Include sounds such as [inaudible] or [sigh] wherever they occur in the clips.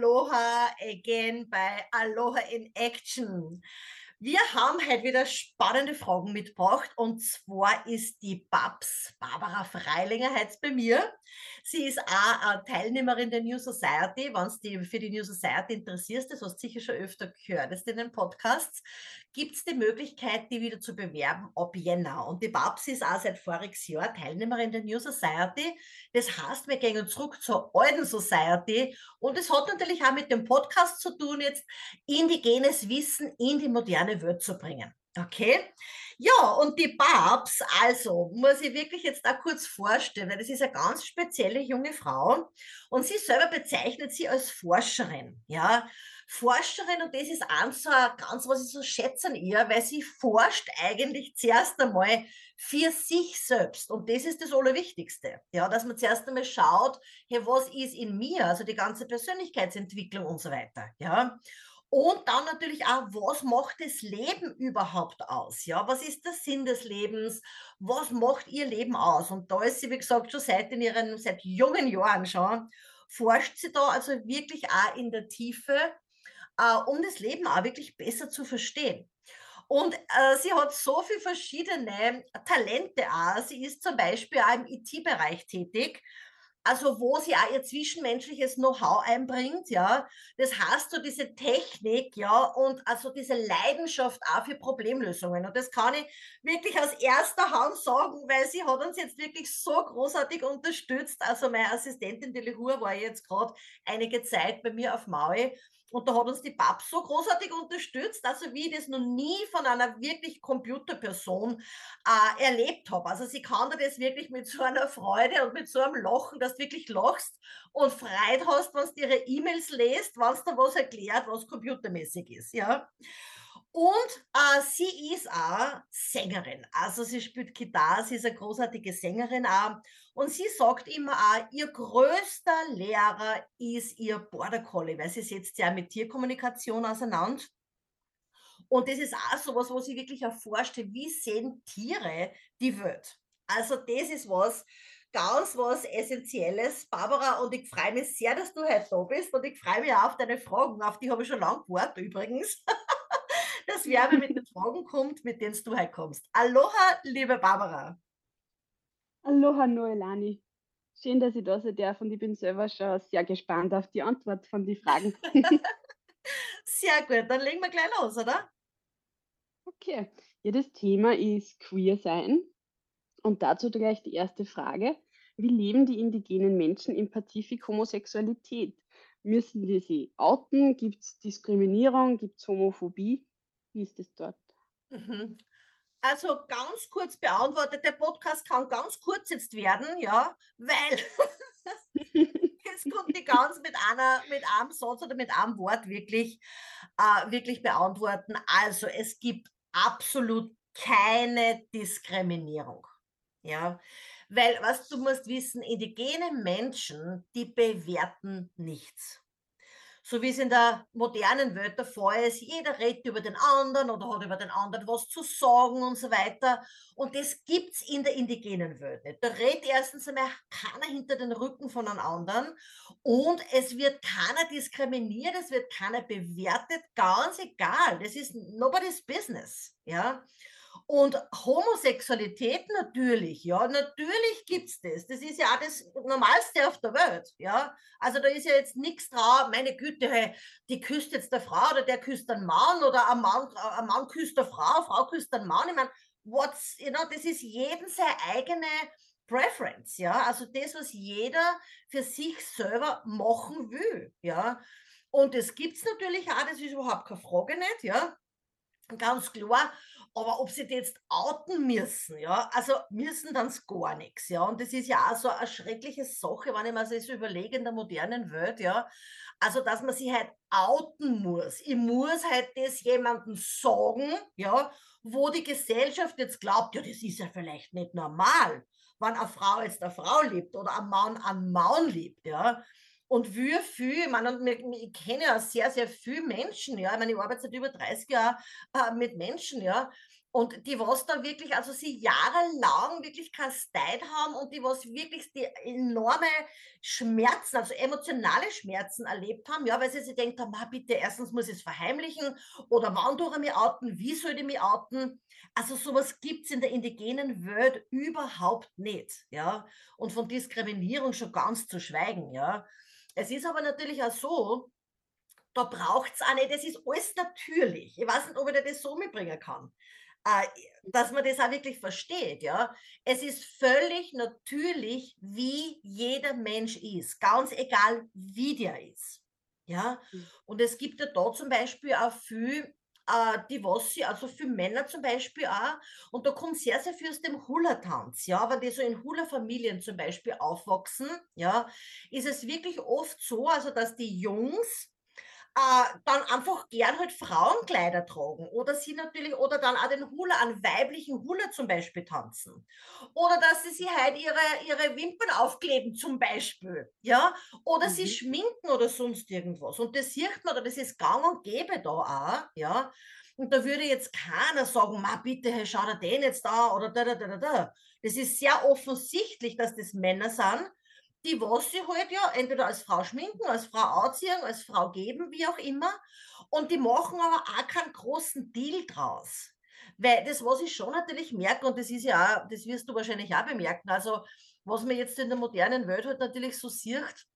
Aloha again by Aloha in Action. Wir haben heute wieder spannende Fragen mitgebracht und zwar ist die Babs Barbara Freilinger heute bei mir. Sie ist auch Teilnehmerin der New Society. Wenn du dich für die New Society interessierst, das hast du sicher schon öfter gehört in den Podcasts, gibt es die Möglichkeit, die wieder zu bewerben ab Jänner. Und die Babs ist auch seit voriges Jahr Teilnehmerin der New Society. Das heißt, wir gehen zurück zur alten Society und es hat natürlich auch mit dem Podcast zu tun, jetzt indigenes Wissen in die moderne Welt zu bringen. Okay? Ja, und die Babs, also muss ich wirklich jetzt da kurz vorstellen, weil das ist eine ganz spezielle junge Frau und sie selber bezeichnet sie als Forscherin. Ja, Forscherin und das ist eins so ganz, was ich so schätze an ihr, weil sie forscht eigentlich zuerst einmal für sich selbst und das ist das Allerwichtigste. Ja, dass man zuerst einmal schaut, hey, was ist in mir, also die ganze Persönlichkeitsentwicklung und so weiter. Ja, und dann natürlich auch, was macht das Leben überhaupt aus? Ja, was ist der Sinn des Lebens? Was macht ihr Leben aus? Und da ist sie, wie gesagt, schon seit in ihren, seit jungen Jahren schon, forscht sie da also wirklich auch in der Tiefe, äh, um das Leben auch wirklich besser zu verstehen. Und äh, sie hat so viele verschiedene Talente auch. Sie ist zum Beispiel auch im IT-Bereich tätig also wo sie auch ihr zwischenmenschliches Know-how einbringt, ja. Das heißt so diese Technik, ja, und also diese Leidenschaft auch für Problemlösungen. Und das kann ich wirklich aus erster Hand sagen, weil sie hat uns jetzt wirklich so großartig unterstützt. Also meine Assistentin, die Lehur, war jetzt gerade einige Zeit bei mir auf Maui und da hat uns die BAP so großartig unterstützt, also wie ich das noch nie von einer wirklich Computerperson äh, erlebt habe. Also sie kann dir das wirklich mit so einer Freude und mit so einem Lachen, dass du wirklich lachst und Freude hast, wenn du ihre E-Mails lest, wenn es da was erklärt, was computermäßig ist. Ja. Und äh, sie ist auch Sängerin. Also sie spielt Gitarre, sie ist eine großartige Sängerin auch. Und sie sagt immer auch, ihr größter Lehrer ist ihr Border Collie, weil sie setzt ja mit Tierkommunikation auseinander. Und das ist auch so was, wo sie wirklich erforscht, wie sehen Tiere die Welt. Also das ist was, ganz was Essentielles, Barbara, und ich freue mich sehr, dass du heute da bist und ich freue mich auch auf deine Fragen, auf die habe ich schon lange gewartet übrigens. [laughs] dass Werbe mit den Fragen kommt, mit denen du heute kommst. Aloha, liebe Barbara. Aloha, Noelani. Schön, dass ich da sein darf und ich bin selber schon sehr gespannt auf die Antwort von den Fragen. [laughs] sehr gut, dann legen wir gleich los, oder? Okay. Ja, das Thema ist Queer sein. Und dazu gleich die erste Frage. Wie leben die indigenen Menschen im Pazifik Homosexualität? Müssen wir sie outen? Gibt es Diskriminierung? Gibt es Homophobie? Wie ist es dort? Mhm. Also ganz kurz beantwortet, der Podcast kann ganz kurz jetzt werden, ja, weil [laughs] es kommt nicht ganz mit einer, mit einem Satz oder mit einem Wort wirklich, äh, wirklich beantworten. Also es gibt absolut keine Diskriminierung. Ja, weil was du musst wissen, indigene Menschen, die bewerten nichts so wie es in der modernen Welt der Fall ist, jeder redet über den anderen oder hat über den anderen was zu sagen und so weiter. Und das gibt es in der indigenen Welt nicht. Da redet erstens einmal keiner hinter den Rücken von einem anderen und es wird keiner diskriminiert, es wird keiner bewertet, ganz egal. Das ist nobody's business. Ja. Und Homosexualität natürlich, ja, natürlich gibt es das. Das ist ja auch das Normalste auf der Welt, ja. Also da ist ja jetzt nichts drauf, meine Güte, hey, die küsst jetzt der Frau oder der küsst einen Mann oder ein Mann, ein Mann küsst der Frau, eine Frau küsst einen Mann. Ich meine, what's, you know, das ist jedem seine eigene Preference, ja. Also das, was jeder für sich selber machen will, ja. Und das gibt es natürlich auch, das ist überhaupt keine Frage nicht, ja. Ganz klar. Aber ob sie die jetzt outen müssen, ja, also müssen dann gar nichts, ja. Und das ist ja auch so eine schreckliche Sache, wenn ich mir das so überlege in der modernen Welt, ja. Also, dass man sich halt outen muss. Ich muss halt das jemandem sagen, ja, wo die Gesellschaft jetzt glaubt, ja, das ist ja vielleicht nicht normal, wenn eine Frau jetzt eine Frau liebt oder ein Mann einen Mann liebt, ja. Und wie viel, ich meine, ich kenne ja sehr, sehr viele Menschen, ja, ich meine, ich arbeite seit über 30 Jahren äh, mit Menschen, ja, Und die, was da wirklich, also sie jahrelang wirklich kasteit haben und die, was wirklich die enorme Schmerzen, also emotionale Schmerzen erlebt haben, ja, weil sie sich denkt haben, bitte, erstens muss ich es verheimlichen oder wann tue ich mich outen, wie soll ich mich outen? Also sowas gibt es in der indigenen Welt überhaupt nicht, ja. Und von Diskriminierung schon ganz zu schweigen, ja. Es ist aber natürlich auch so, da braucht es auch nicht, das ist alles natürlich. Ich weiß nicht, ob ich dir das so mitbringen kann äh, dass man das auch wirklich versteht, ja. Es ist völlig natürlich, wie jeder Mensch ist, ganz egal, wie der ist, ja. Mhm. Und es gibt ja da zum Beispiel auch viel, äh, sie, also für Männer zum Beispiel auch, und da kommt sehr, sehr viel aus dem Hula-Tanz, ja, wenn die so in Hula-Familien zum Beispiel aufwachsen, ja, ist es wirklich oft so, also dass die Jungs äh, dann einfach gern halt Frauenkleider tragen oder sie natürlich oder dann auch den Hula, einen weiblichen Hula zum Beispiel tanzen oder dass sie sich halt ihre, ihre Wimpern aufkleben zum Beispiel, ja, oder mhm. sie schminken oder sonst irgendwas und das sieht man oder das ist gang und gäbe da auch, ja, und da würde jetzt keiner sagen, ma bitte, hey, schau dir den jetzt da oder da, da, da, da. Das ist sehr offensichtlich, dass das Männer sind, die was sie halt ja entweder als Frau schminken, als Frau anziehen, als Frau geben, wie auch immer. Und die machen aber auch keinen großen Deal draus. Weil das, was ich schon natürlich merke, und das ist ja auch, das wirst du wahrscheinlich auch bemerken, also was man jetzt in der modernen Welt halt natürlich so sieht,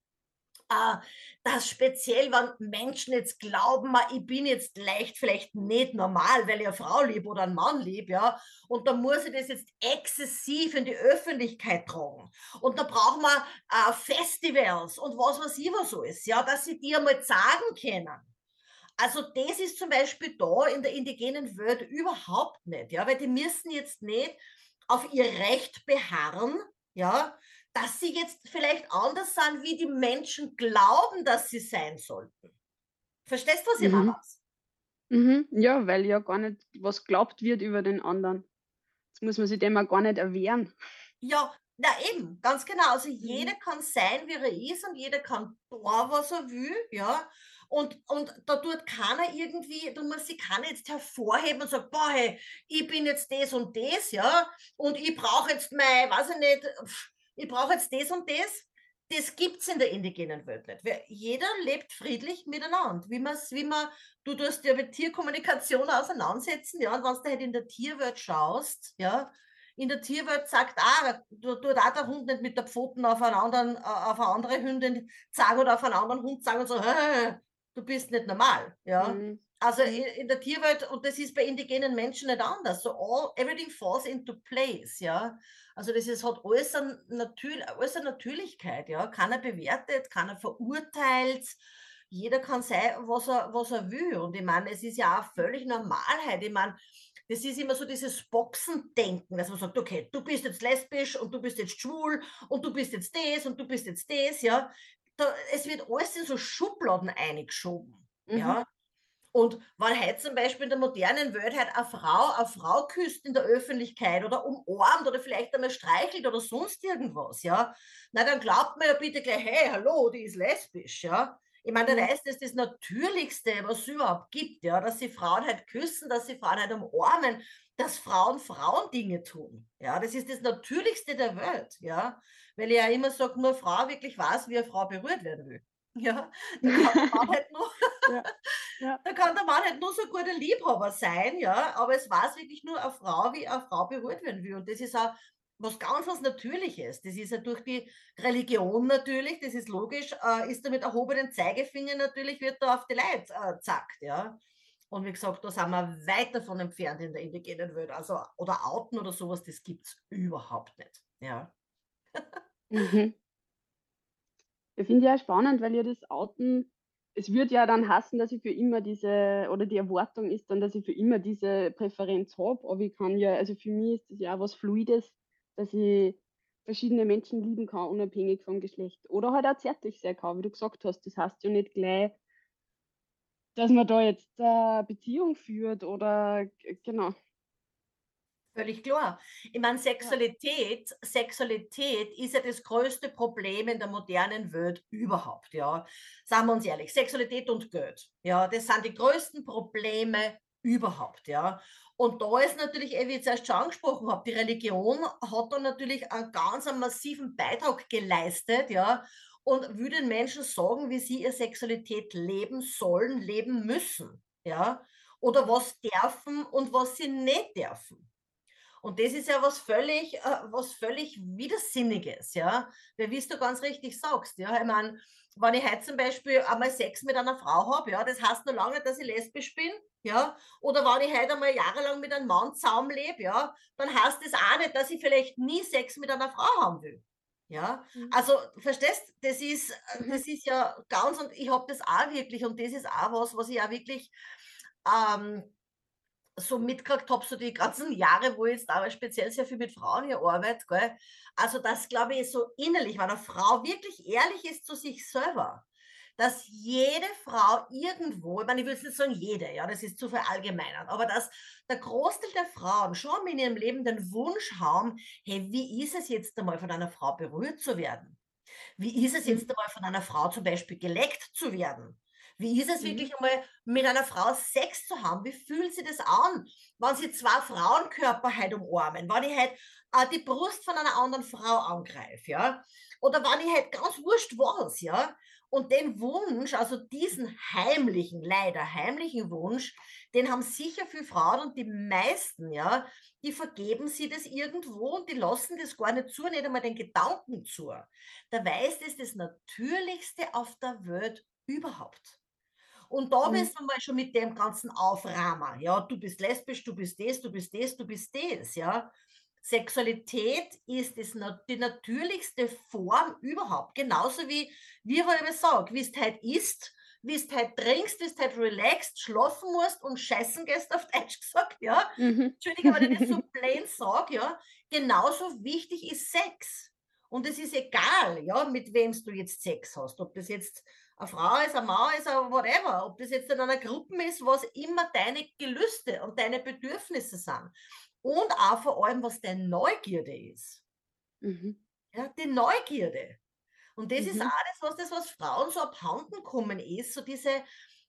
dass speziell, wenn Menschen jetzt glauben, ich bin jetzt leicht vielleicht nicht normal, weil ich eine Frau liebe oder einen Mann liebe, ja, und da muss ich das jetzt exzessiv in die Öffentlichkeit tragen. Und da brauchen wir äh, Festivals und was weiß ich was alles, ja, dass sie dir mal sagen können. Also das ist zum Beispiel da in der indigenen Welt überhaupt nicht, ja, weil die müssen jetzt nicht auf ihr Recht beharren, ja, dass sie jetzt vielleicht anders sind, wie die Menschen glauben, dass sie sein sollten. Verstehst du, was ich mhm. meine? Mhm. Ja, weil ja gar nicht was glaubt wird über den anderen. Jetzt muss man sich dem auch gar nicht erwehren. Ja, na eben, ganz genau. Also mhm. jeder kann sein, wie er ist und jeder kann tun, was er will, ja. Und, und da tut keiner irgendwie, du musst sich keiner jetzt hervorheben und sagen, boah, hey, ich bin jetzt das und das, ja, und ich brauche jetzt mein, weiß ich nicht, ich brauche jetzt das und das. Das gibt es in der indigenen Welt nicht. Jeder lebt friedlich miteinander. Wie, man's, wie man, du tust ja mit Tierkommunikation auseinandersetzen, ja, und wenn du halt in der Tierwelt schaust, ja, in der Tierwelt sagt ah, du tut auch der Hund nicht mit der Pfoten auf einen anderen, auf eine andere Hündin sagen oder auf einen anderen Hund sagen und so, [laughs] du bist nicht normal, ja. Mhm. Also in, in, der Tierwelt, und das ist bei indigenen Menschen nicht anders. So all, everything falls into place, ja. Also das ist, hat alles, ein Natür, alles eine Natürlichkeit, ja. Keiner bewertet, keiner verurteilt. Jeder kann sein, was er, was er will. Und ich meine, es ist ja auch völlig Normalheit. Ich meine, das ist immer so dieses Boxendenken, dass man sagt, okay, du bist jetzt lesbisch und du bist jetzt schwul und du bist jetzt das und du bist jetzt das, ja. Da, es wird alles in so Schubladen eingeschoben, mhm. ja. Und wenn heute zum Beispiel in der modernen Welt halt eine Frau eine Frau küsst in der Öffentlichkeit oder umarmt oder vielleicht einmal streichelt oder sonst irgendwas, ja, na dann glaubt man ja bitte gleich, hey, hallo, die ist lesbisch, ja. Ich meine, dann mhm. heißt das das Natürlichste, was es überhaupt gibt, ja, dass sie Frauen halt küssen, dass sie Frauen halt umarmen, dass Frauen Frauen Dinge tun. Ja, das ist das Natürlichste der Welt, ja. Weil ich ja immer sage, nur Frau wirklich weiß, wie eine Frau berührt werden will. [laughs] Ja, da kann [laughs] Mann halt nur. Halt nur so ein guter Liebhaber sein, ja, aber es weiß wirklich nur eine Frau, wie eine Frau berührt werden will. Und das ist auch was ganz was Natürliches. Das ist ja durch die Religion natürlich, das ist logisch, äh, ist da mit erhobenen Zeigefinger natürlich, wird da auf die Leute äh, zackt, ja. Und wie gesagt, da sind wir weit davon entfernt in der indigenen Welt. Also, oder Outen oder sowas, das gibt es überhaupt nicht. Ja. Mhm. Ich finde ja spannend, weil ja das Outen, es wird ja dann hassen, dass ich für immer diese, oder die Erwartung ist dann, dass ich für immer diese Präferenz habe, aber ich kann ja, also für mich ist das ja auch was Fluides, dass ich verschiedene Menschen lieben kann, unabhängig vom Geschlecht. Oder halt auch zärtlich sein kann, wie du gesagt hast. Das heißt ja nicht gleich, dass man da jetzt eine Beziehung führt oder genau. Völlig klar. Ich meine, Sexualität, ja. Sexualität ist ja das größte Problem in der modernen Welt überhaupt, ja. Sagen wir uns ehrlich, Sexualität und Geld, ja, das sind die größten Probleme überhaupt, ja. Und da ist natürlich, wie ich zuerst schon angesprochen habe, die Religion hat da natürlich einen ganz einen massiven Beitrag geleistet, ja, und will den Menschen sagen, wie sie ihre Sexualität leben sollen, leben müssen, ja, oder was dürfen und was sie nicht dürfen. Und das ist ja was völlig, äh, was völlig Widersinniges, ja. Weil, wie du ganz richtig sagst, ja, ich meine, wenn ich heute zum Beispiel einmal Sex mit einer Frau habe, ja, das heißt noch lange dass ich lesbisch bin, ja, oder wenn ich heute einmal jahrelang mit einem Mann zusammenlebe, ja, dann heißt das auch nicht, dass ich vielleicht nie Sex mit einer Frau haben will. Ja, mhm. also verstehst, das ist, mhm. das ist ja ganz und ich habe das auch wirklich und das ist auch was, was ich auch wirklich ähm, so mitgekriegt habe, so die ganzen Jahre, wo ich jetzt aber speziell sehr viel mit Frauen hier arbeite, gell? also das glaube ich so innerlich, wenn eine Frau wirklich ehrlich ist zu sich selber, dass jede Frau irgendwo, ich meine, ich will jetzt nicht sagen jede, ja, das ist zu verallgemeinern, aber dass der Großteil der Frauen schon in ihrem Leben den Wunsch haben, hey, wie ist es jetzt einmal von einer Frau berührt zu werden? Wie ist es jetzt mhm. einmal von einer Frau zum Beispiel geleckt zu werden? Wie ist es mhm. wirklich einmal mit einer Frau Sex zu haben? Wie fühlt sich das an, wenn sie zwei Frauenkörper halt umarmen? Wenn ich halt äh, die Brust von einer anderen Frau angreife, ja? Oder wenn ich halt ganz wurscht was, ja? Und den Wunsch, also diesen heimlichen, leider heimlichen Wunsch, den haben sicher viele Frauen und die meisten, ja, die vergeben sie das irgendwo und die lassen das gar nicht zu, nicht einmal den Gedanken zu. Dabei ist es das Natürlichste auf der Welt überhaupt. Und da mhm. bist du mal schon mit dem ganzen Aufrahmen. Ja, du bist lesbisch, du bist das, du bist das, du bist das. Ja, Sexualität ist das, die natürlichste Form überhaupt. Genauso wie, wie ich eben sage, wie es halt isst, wie es halt trinkst, wie es halt relaxed, schlafen musst und scheißen gehst, auf [laughs] Deutsch gesagt, ja. Mhm. Entschuldige, wenn ich das so [laughs] plain sage, ja. Genauso wichtig ist Sex. Und es ist egal, ja, mit wem du jetzt Sex hast. Ob das jetzt eine Frau ist, eine Mann ist, eine whatever, ob das jetzt in einer Gruppe ist, was immer deine Gelüste und deine Bedürfnisse sind. Und auch vor allem, was deine Neugierde ist. Mhm. Ja, die Neugierde. Und das mhm. ist alles, was das, was Frauen so abhanden kommen ist, so diese,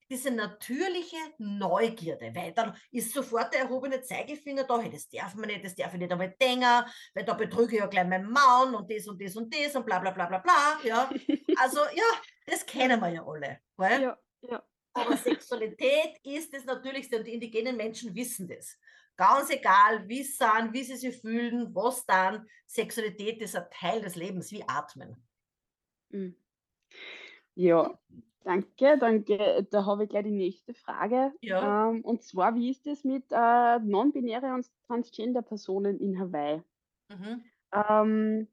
diese natürliche Neugierde, weil dann ist sofort der erhobene Zeigefinger da, hey, das darf man nicht, das darf ich nicht einmal denken, weil da betrüge ich ja gleich meinen Mann und das und das und das und bla bla bla bla bla, ja. [laughs] Also ja, das kennen wir ja alle. Weil? Ja, ja. Aber Sexualität ist das Natürlichste und die indigenen Menschen wissen das. Ganz egal, wie sie sind, wie sie sich fühlen, was dann, Sexualität ist ein Teil des Lebens, wie Atmen. Mhm. Ja, danke. Danke. Da habe ich gleich die nächste Frage. Ja. Ähm, und zwar, wie ist es mit äh, non-binäre und Transgender-Personen in Hawaii? Mhm. Ähm,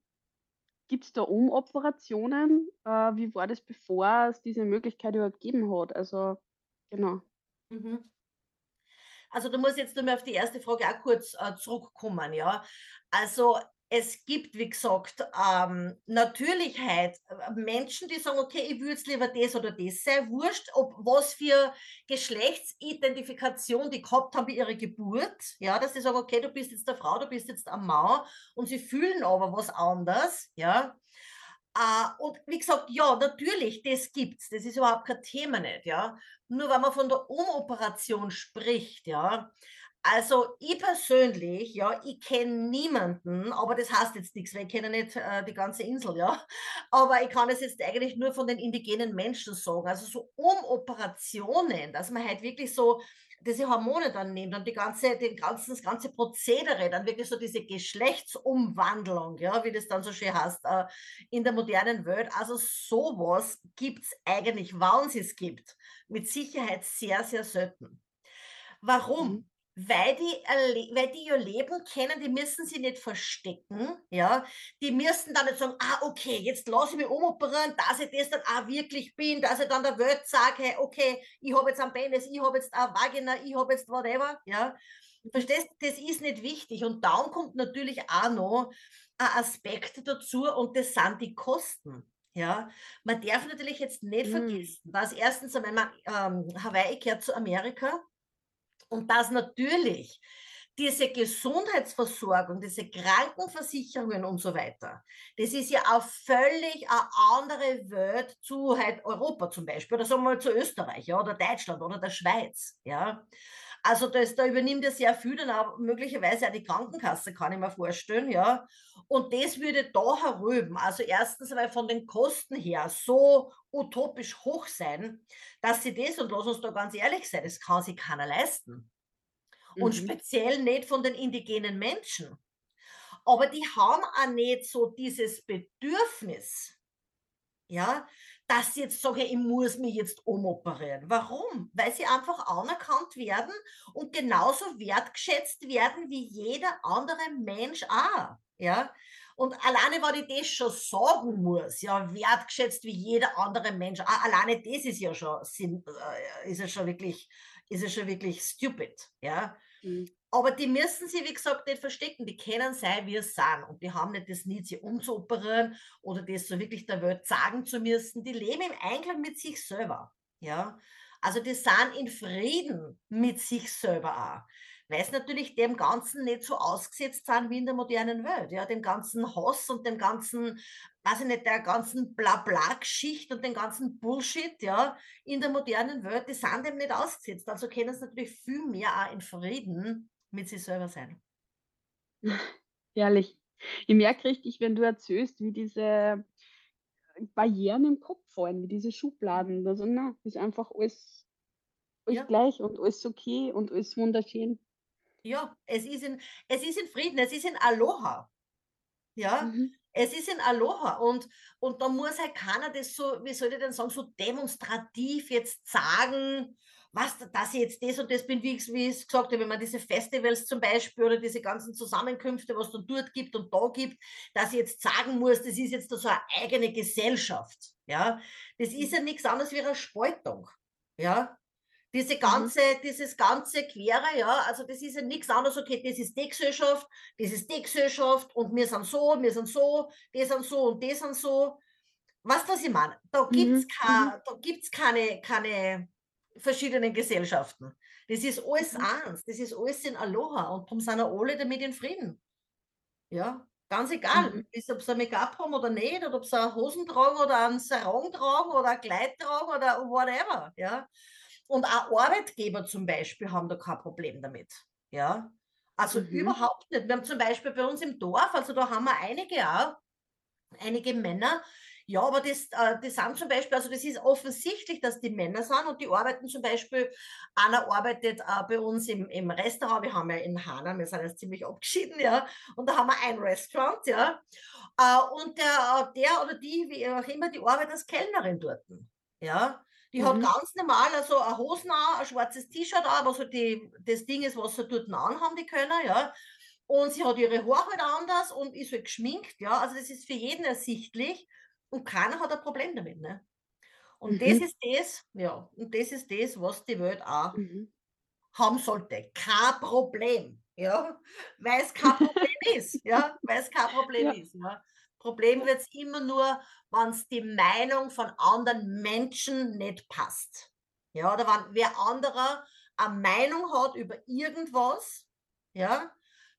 Gibt es da Umoperationen? Äh, wie war das, bevor es diese Möglichkeit überhaupt gegeben hat? Also, genau. Mhm. Also du musst jetzt nur mal auf die erste Frage auch kurz äh, zurückkommen, ja. Also es gibt, wie gesagt, ähm, Natürlichkeit. Äh, Menschen, die sagen, okay, ich würde jetzt lieber das oder das, sei wurscht, ob was für Geschlechtsidentifikation die gehabt haben bei ihrer Geburt. Ja, dass sie sagen, okay, du bist jetzt eine Frau, du bist jetzt ein Mann und sie fühlen aber was anderes. Ja. Uh, und wie gesagt, ja, natürlich, das gibt's. Das ist überhaupt kein Thema nicht, ja. Nur wenn man von der Umoperation spricht, ja. Also ich persönlich, ja, ich kenne niemanden, aber das heißt jetzt nichts, weil ich kenne nicht äh, die ganze Insel, ja. Aber ich kann es jetzt eigentlich nur von den indigenen Menschen sagen. Also so Umoperationen, dass man halt wirklich so diese Hormone dann nimmt und die ganze, den ganzen, das ganze Prozedere, dann wirklich so diese Geschlechtsumwandlung, ja, wie das dann so schön heißt, äh, in der modernen Welt. Also sowas gibt es eigentlich, wann es es gibt, mit Sicherheit sehr, sehr selten. Warum? Mhm weil die, weil die ihr Leben kennen, die müssen sie nicht verstecken, ja. Die müssen dann nicht sagen, ah, okay, jetzt lasse ich mich umoperieren, dass ich das dann auch wirklich bin, dass ich dann der Welt sage, hey, okay, ich habe jetzt einen Penis, ich habe jetzt eine Vagina, ich habe jetzt whatever, ja. Verstehst, das ist nicht wichtig. Und dann kommt natürlich auch noch ein Aspekt dazu und das sind die Kosten. Ja, man darf natürlich jetzt nicht mhm. vergessen, dass erstens einmal ähm, Hawaii gehört zu Amerika und dass natürlich diese Gesundheitsversorgung, diese Krankenversicherungen und so weiter, das ist ja auch völlig eine andere Welt zu halt Europa zum Beispiel oder sagen wir mal zu Österreich ja, oder Deutschland oder der Schweiz. Ja. Also das, da übernimmt er sehr viel, dann auch möglicherweise auch die Krankenkasse, kann ich mir vorstellen, ja. Und das würde da herüben, also erstens weil von den Kosten her so utopisch hoch sein, dass sie das, und lass uns da ganz ehrlich sein, das kann sich keiner leisten. Und Mhm. speziell nicht von den indigenen Menschen. Aber die haben auch nicht so dieses Bedürfnis, ja, dass sie jetzt sagen, ich muss mich jetzt umoperieren. Warum? Weil sie einfach anerkannt werden und genauso wertgeschätzt werden wie jeder andere Mensch auch. Ja? Und alleine, weil ich das schon sagen muss, ja, wertgeschätzt wie jeder andere Mensch, a- alleine das ist ja schon, äh, ist ja schon wirklich, ist ja schon wirklich stupid. Ja? Mhm. Aber die müssen sie, wie gesagt, nicht verstecken. Die können sein, wie es sind. Und die haben nicht das Need, sie umzuoperieren oder das so wirklich der Welt sagen zu müssen. Die leben im Einklang mit sich selber. Ja. Also die sind in Frieden mit sich selber auch. Weil sie natürlich dem Ganzen nicht so ausgesetzt sind wie in der modernen Welt. Ja, dem ganzen Hass und dem ganzen, weiß ich nicht, der ganzen Blabla-Geschichte und dem ganzen Bullshit, ja, in der modernen Welt, die sind dem nicht ausgesetzt. Also können sie natürlich viel mehr auch in Frieden mit sich selber sein. [laughs] Herrlich. Ich merke richtig, wenn du erzählst, wie diese Barrieren im Kopf fallen, wie diese Schubladen. Also, na, ist einfach alles, alles Ja, gleich und alles okay und alles wunderschön. Ja, es ist in, es ist in Frieden, es ist in Aloha. Ja, Mhm. es ist in Aloha und und da muss halt keiner das so, wie soll ich denn sagen, so demonstrativ jetzt sagen, was, dass ich jetzt das und das bin, wie ich wie ich's gesagt habe, wenn man diese Festivals zum Beispiel oder diese ganzen Zusammenkünfte, was dann dort gibt und da gibt, dass ich jetzt sagen muss, das ist jetzt so eine eigene Gesellschaft, ja. Das ist ja nichts anderes wie eine Spaltung, ja. Diese Mhm. ganze dieses ganze Quere, ja, also das ist ja nichts anderes, okay, das ist die Gesellschaft, das ist die Gesellschaft und wir sind so, wir sind so, die sind so und die sind so. Weißt du, was ich meine? Da gibt's Mhm. Mhm. da gibt's keine keine verschiedenen Gesellschaften. Das ist alles Mhm. eins, das ist alles in Aloha und darum sind auch alle damit in Frieden. Ja, ganz egal, Mhm. ob sie ein Make-up haben oder nicht oder ob sie Hosen tragen oder einen Sarong tragen oder ein Kleid tragen oder whatever, ja. Und auch Arbeitgeber zum Beispiel haben da kein Problem damit, ja. Also Mhm. überhaupt nicht. Wir haben zum Beispiel bei uns im Dorf, also da haben wir einige auch, einige Männer. Ja, aber das, äh, die sind zum Beispiel, also das ist offensichtlich, dass die Männer sind und die arbeiten zum Beispiel, einer arbeitet äh, bei uns im, im Restaurant, wir haben ja in Hanau, wir sind jetzt ziemlich abgeschieden, ja, und da haben wir ein Restaurant, ja, äh, und der, der oder die, wie auch immer, die arbeitet als Kellnerin dort, ja. Die hat Mhm. ganz normal, also eine Hosen an, ein schwarzes T-Shirt an, was so die, das Ding ist, was sie dort anhaben, die können, ja. Und sie hat ihre Haare halt anders und ist halt geschminkt, ja. Also das ist für jeden ersichtlich und keiner hat ein Problem damit, ne? Und das Mhm. ist das, ja, und das ist das, was die Welt auch Mhm. haben sollte. Kein Problem, ja, weil es kein Problem ist, ja, weil es kein Problem Ja, ist, ja. Problem wird es immer nur, wenn es die Meinung von anderen Menschen nicht passt. Ja, oder wenn wer anderer eine Meinung hat über irgendwas, ja,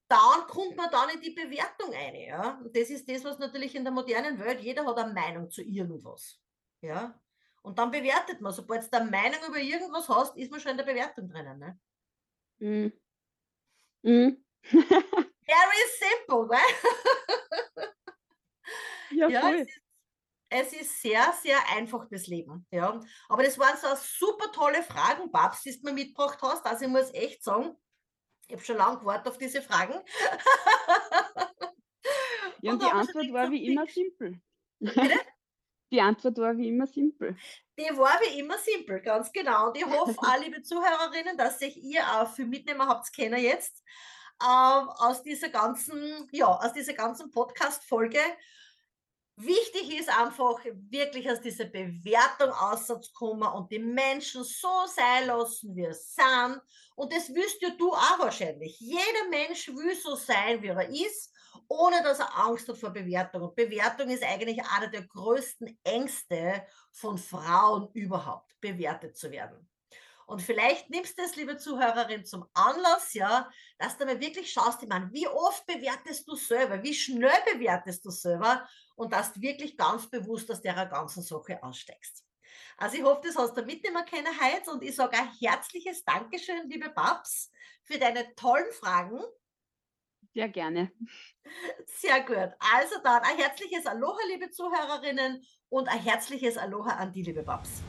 dann kommt man dann in die Bewertung ein, ja. Und das ist das, was natürlich in der modernen Welt, jeder hat eine Meinung zu irgendwas, ja. Und dann bewertet man. Sobald du eine Meinung über irgendwas hast, ist man schon in der Bewertung drinnen, ne? Mhm. Mhm. [laughs] Very simple, gell? [laughs] [laughs] Ja, Ja, es ist es ist sehr, sehr einfach, das Leben, ja. Aber das waren so super tolle Fragen, Babs, die du mir mitgebracht hast. Also, ich muss echt sagen, ich habe schon lange gewartet auf diese Fragen. Ja, Und und die Antwort war wie immer simpel. bitte? [laughs] Die Antwort war wie immer simpel. Die war wie immer simpel, ganz genau. Und ich hoffe [laughs] auch, liebe Zuhörerinnen, dass sich ihr auch viel mitnehmen habt können jetzt, ähm, aus dieser ganzen ja, aus dieser ganzen Podcast-Folge. Wichtig ist einfach, wirklich aus dieser Bewertung rauszukommen und die Menschen so sein lassen, wie es sind. Und das willst ja du auch wahrscheinlich. Jeder Mensch will so sein, wie er ist, ohne dass er Angst hat vor Bewertung. Und Bewertung ist eigentlich einer der größten Ängste von Frauen überhaupt, bewertet zu werden. Und vielleicht nimmst du es, liebe Zuhörerin, zum Anlass, ja, dass du mal wirklich schaust, ich meine, wie oft bewertest du selber, wie schnell bewertest du selber und dass du wirklich ganz bewusst aus der ganzen Sache aussteigst. Also ich hoffe, das hast du mitnehmen können heute und ich sage ein herzliches Dankeschön, liebe Babs, für deine tollen Fragen. Sehr gerne. Sehr gut. Also dann ein herzliches Aloha, liebe Zuhörerinnen, und ein herzliches Aloha an die liebe Babs.